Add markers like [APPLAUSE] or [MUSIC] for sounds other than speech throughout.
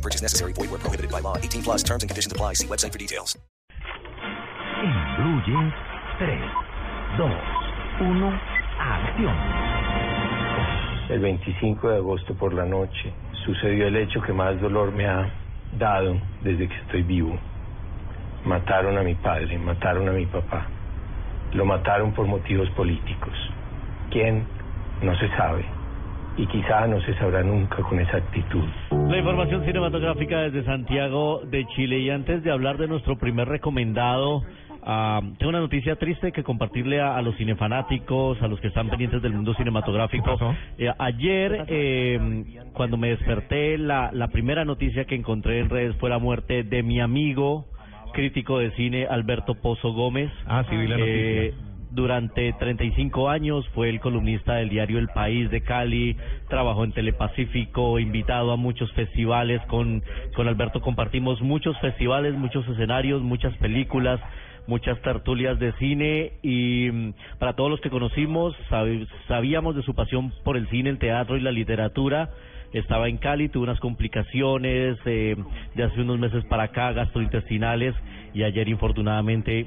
No purchase necessary. Void where prohibited by law. 18 plus terms and conditions apply. See website for details. En Blue Jeans, 3, 2, 1, acción. El 25 de agosto por la noche sucedió el hecho que más dolor me ha dado desde que estoy vivo. Mataron a mi padre, mataron a mi papá. Lo mataron por motivos políticos. ¿Quién? No se sabe. Y quizá no se sabrá nunca con exactitud. La información cinematográfica desde Santiago de Chile. Y antes de hablar de nuestro primer recomendado, ah, tengo una noticia triste que compartirle a, a los cinefanáticos, a los que están pendientes del mundo cinematográfico. Eh, ayer, eh, cuando me desperté, la, la primera noticia que encontré en redes fue la muerte de mi amigo, crítico de cine, Alberto Pozo Gómez. Ah, sí, vi la Eh, noticia. Durante 35 años fue el columnista del diario El País de Cali, trabajó en Telepacífico, invitado a muchos festivales, con, con Alberto compartimos muchos festivales, muchos escenarios, muchas películas, muchas tertulias de cine y mm, para todos los que conocimos sab- sabíamos de su pasión por el cine, el teatro y la literatura. Estaba en Cali, tuvo unas complicaciones eh, de hace unos meses para acá, gastrointestinales, y ayer infortunadamente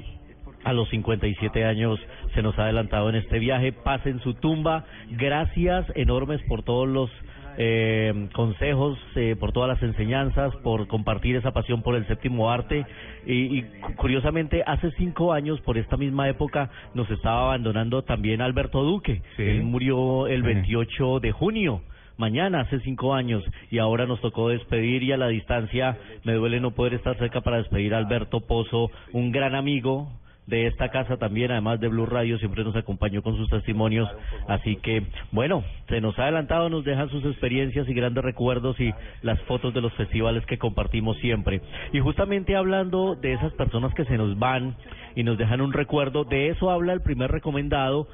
a los 57 años se nos ha adelantado en este viaje. Paz en su tumba. Gracias enormes por todos los eh, consejos, eh, por todas las enseñanzas, por compartir esa pasión por el séptimo arte. Y, y cu- curiosamente, hace cinco años, por esta misma época, nos estaba abandonando también Alberto Duque. Sí. Él murió el Sí. 28 de junio. Mañana, hace cinco años, y ahora nos tocó despedir y a la distancia me duele no poder estar cerca para despedir a Alberto Pozo, un gran amigo, de esta casa también, además de Blue Radio, siempre nos acompañó con sus testimonios. Así que, bueno, se nos ha adelantado, nos dejan sus experiencias y grandes recuerdos y las fotos de los festivales que compartimos siempre. Y justamente hablando de esas personas que se nos van y nos dejan un recuerdo, de eso habla el primer recomendado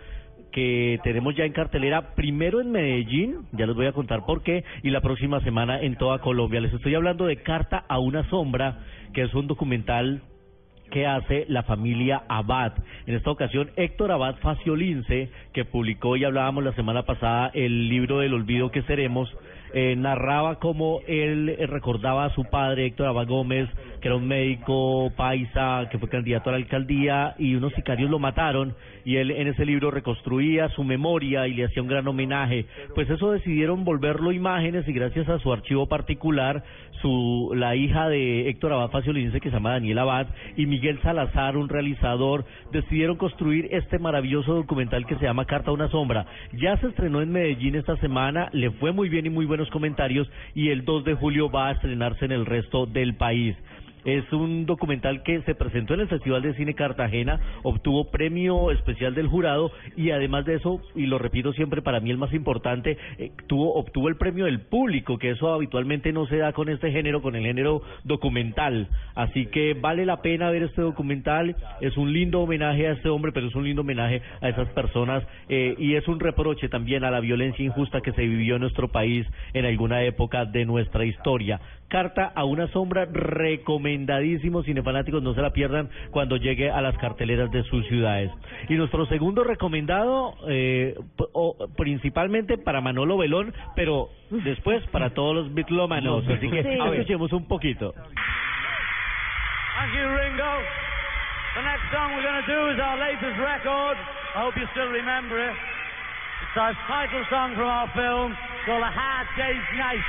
que tenemos ya en cartelera, primero en Medellín, ya les voy a contar por qué, y la próxima semana en toda Colombia. Les estoy hablando de Carta a una sombra, que es un documental que hace la familia Abad. En esta ocasión, Héctor Abad Faciolince, que publicó y hablábamos la semana pasada el libro del olvido que seremos, eh, narraba cómo él eh, recordaba a su padre, Héctor Abad Gómez, que era un médico paisa, que fue candidato a la alcaldía, y unos sicarios lo mataron, y él en ese libro reconstruía su memoria y le hacía un gran homenaje. Pues eso decidieron volverlo imágenes y gracias a su archivo particular, su la hija de Héctor Abad Faciolince, que se llama Daniel Abad, y Miguel Salazar, un realizador, decidieron construir este maravilloso documental que se llama Carta a una sombra. Ya se estrenó en Medellín esta semana, le fue muy bien y muy buenos comentarios, y el 2 de julio va a estrenarse en el resto del país. Es un documental que se presentó en el Festival de Cine Cartagena, obtuvo premio especial del jurado y además de eso, y lo repito siempre, para mí el más importante, eh, tuvo, obtuvo el premio del público, que eso habitualmente no se da con este género, con el género documental. Así que vale la pena ver este documental, es un lindo homenaje a este hombre, pero es un lindo homenaje a esas personas eh, y es un reproche también a la violencia injusta que se vivió en nuestro país en alguna época de nuestra historia. Carta a una sombra, recomendadísimo, cinefanáticos, no se la pierdan cuando llegue a las carteleras de sus ciudades. Y nuestro segundo recomendado, eh, o- principalmente para Manolo Belón, pero después para todos los bitlómanos. Así que Sí. escuchemos un poquito. Thank you, Ringo. The next song we're going to do is our latest record. I hope you still remember it. It's our title song from our film called A Hard Day's Night.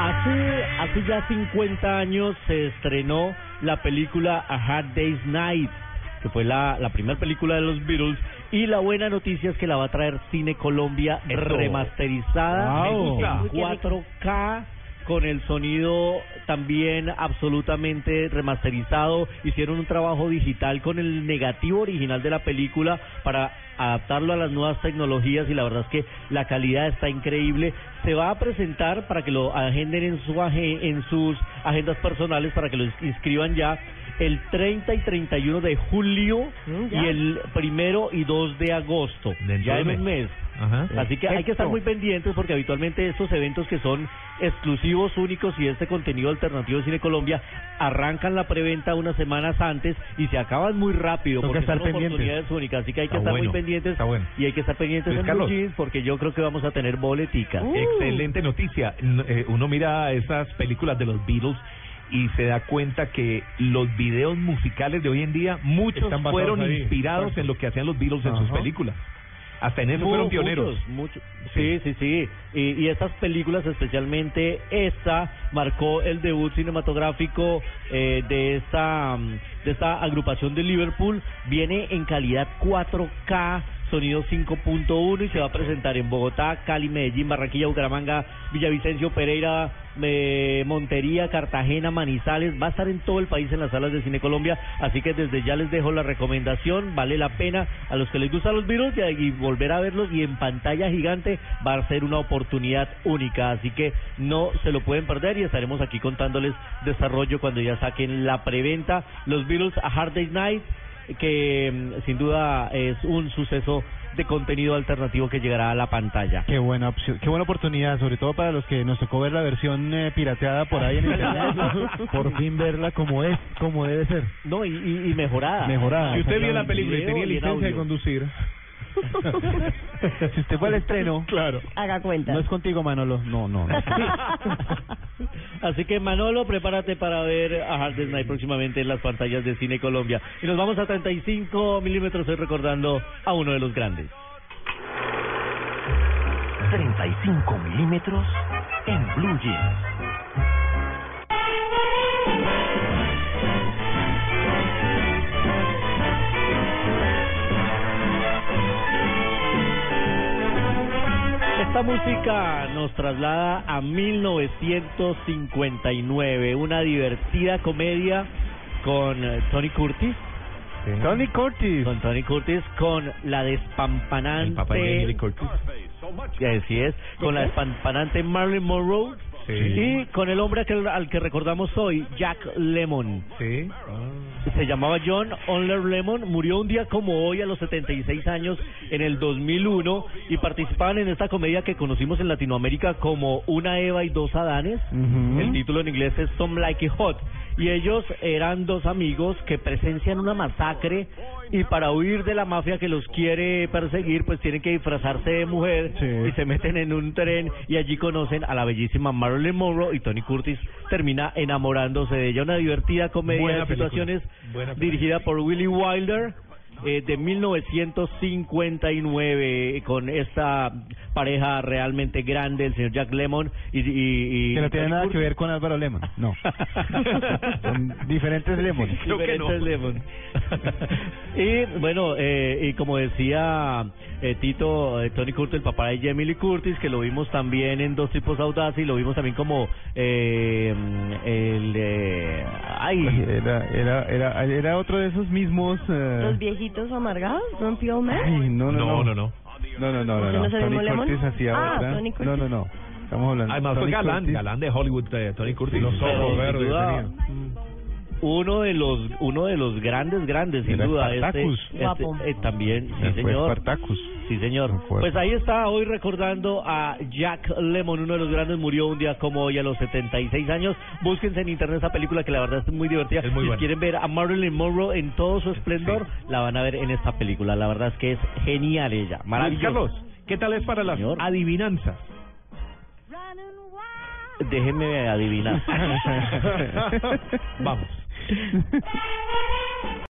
Hace, hace ya 50 años se estrenó la película A Hard Day's Night, que fue la, la primera película de los Beatles. Y la buena noticia es que la va a traer Cine Colombia Eso. remasterizada Wow. en 4K con el sonido también absolutamente remasterizado. Hicieron un trabajo digital con el negativo original de la película para adaptarlo a las nuevas tecnologías y la verdad es que la calidad está increíble. Se va a presentar para que lo agenden en, su en sus agendas personales, para que lo inscriban ya el 30 y 31 de julio Mm, ya. y el primero y 2 de agosto, Dentro ya de en un un mes. Ajá. Así que hay que estar muy pendientes porque habitualmente estos eventos que son exclusivos, únicos y este contenido alternativo de Cine Colombia arrancan la preventa unas semanas antes y se acaban muy rápido porque estar son pendientes. oportunidades únicas. Así que hay que Está estar bueno, muy pendientes está bueno. y hay que estar pendientes Luis en Carlos. Blue Jeans porque yo creo que vamos a tener boleticas. Uh. Excelente noticia. Eh, Uno mira esas películas de los Beatles y se da cuenta que los videos musicales de hoy en día, muchos Están fueron ahí. inspirados en lo que hacían los Beatles en sus películas. Hasta en eso fueron pioneros. muchos, muchos. Sí, sí, sí. Y, y estas películas, especialmente esta, marcó el debut cinematográfico eh, de esta mm, de esta agrupación de Liverpool. Viene en calidad 4K. Sonido 5.1 y se va a presentar en Bogotá, Cali, Medellín, Barranquilla, Bucaramanga, Villavicencio, Pereira, eh, Montería, Cartagena, Manizales. Va a estar en todo el país en las salas de Cine Colombia. Así que desde ya les dejo la recomendación. Vale la pena a los que les gustan los virus y, y volver a verlos. Y en pantalla gigante va a ser una oportunidad única. Así que no se lo pueden perder y estaremos aquí contándoles desarrollo cuando ya saquen la preventa. Los Beatles a Hard Day's Night que mm, sin duda es un suceso de contenido alternativo que llegará a la pantalla. Qué buena opción, qué buena oportunidad, sobre todo para los que nos tocó ver la versión eh, pirateada por ahí en [LAUGHS] internet. por fin verla como es, como debe ser. No, y, y, mejorada. Mejorada. Si usted vio la película y tenía licencia de conducir, [LAUGHS] si usted fue al estreno, claro. Haga cuenta. no es contigo, Manolo. No, no. no. [LAUGHS] Así que Manolo, prepárate para ver a Hard Night próximamente en las pantallas de Cine Colombia. Y nos vamos a 35 milímetros hoy recordando a uno de los grandes. 35 milímetros en Blue Jeans. Esta música nos traslada a 1959, una divertida comedia con eh, Tony Curtis. Tony Curtis. Con Tony Curtis, con la El papá de despampanante. Curtis. Así es, con la despampanante Marilyn Monroe. Sí. Y con el hombre que- al que recordamos hoy, Jack Lemon. Sí. Se llamaba John Onler Lemon, murió un día como hoy a los 76 años en el 2001 y participaban en esta comedia que conocimos en Latinoamérica como Una Eva y dos Adanes. El título en inglés es Some Like It Hot. Y ellos eran dos amigos que presencian una masacre y para huir de la mafia que los quiere perseguir, pues tienen que disfrazarse de mujer Sí. y se meten en un tren y allí conocen a la bellísima Marilyn Monroe y Tony Curtis termina enamorándose de ella. Una divertida comedia Buena de situaciones dirigida por Willy Wilder. Eh, de 1959 con esta pareja realmente grande, el señor Jack Lemon y, y, y Que no tiene nada que ver con Álvaro Lemon. No. [LAUGHS] Son diferentes Lemon. Creo no. Diferentes Lemon. [LAUGHS] y bueno, eh, y como decía eh, Tito, eh, Tony Curtis, el papá de Jamie Lee Curtis, que lo vimos también en Dos Tipos Audaces y lo vimos también como eh, el... eh, ay, Era, era, era, era otro de esos mismos. eh, Los viejitos amargados, Grumpy Old Man. Ay, no, no, No, no. no, no. No, no, no, no. ¿Ese no. no Tony? Curtis hacía Ah, otra. Tony Curtis. No, no, no. Estamos hablando. Además fue Tony galán, Curtis. galán de Hollywood, eh, Tony Curtis. Los ojos verdes uno de los uno de los grandes grandes sin Era duda este, Spartacus. este, Guapo. eh, también sí Fue señor Spartacus. Sí señor pues ahí está hoy recordando a Jack Lemon uno de los grandes murió un día como hoy a los 76 años búsquense en internet esa película que la verdad es muy divertida Es muy si buena. quieren ver a Marilyn Monroe en todo su esplendor la van a ver en esta película la verdad es que es genial ella Luis maravillosa Carlos, ¿qué tal es para las Señor. adivinanzas? déjenme adivinar [LAUGHS] Vamos. [LAUGHS]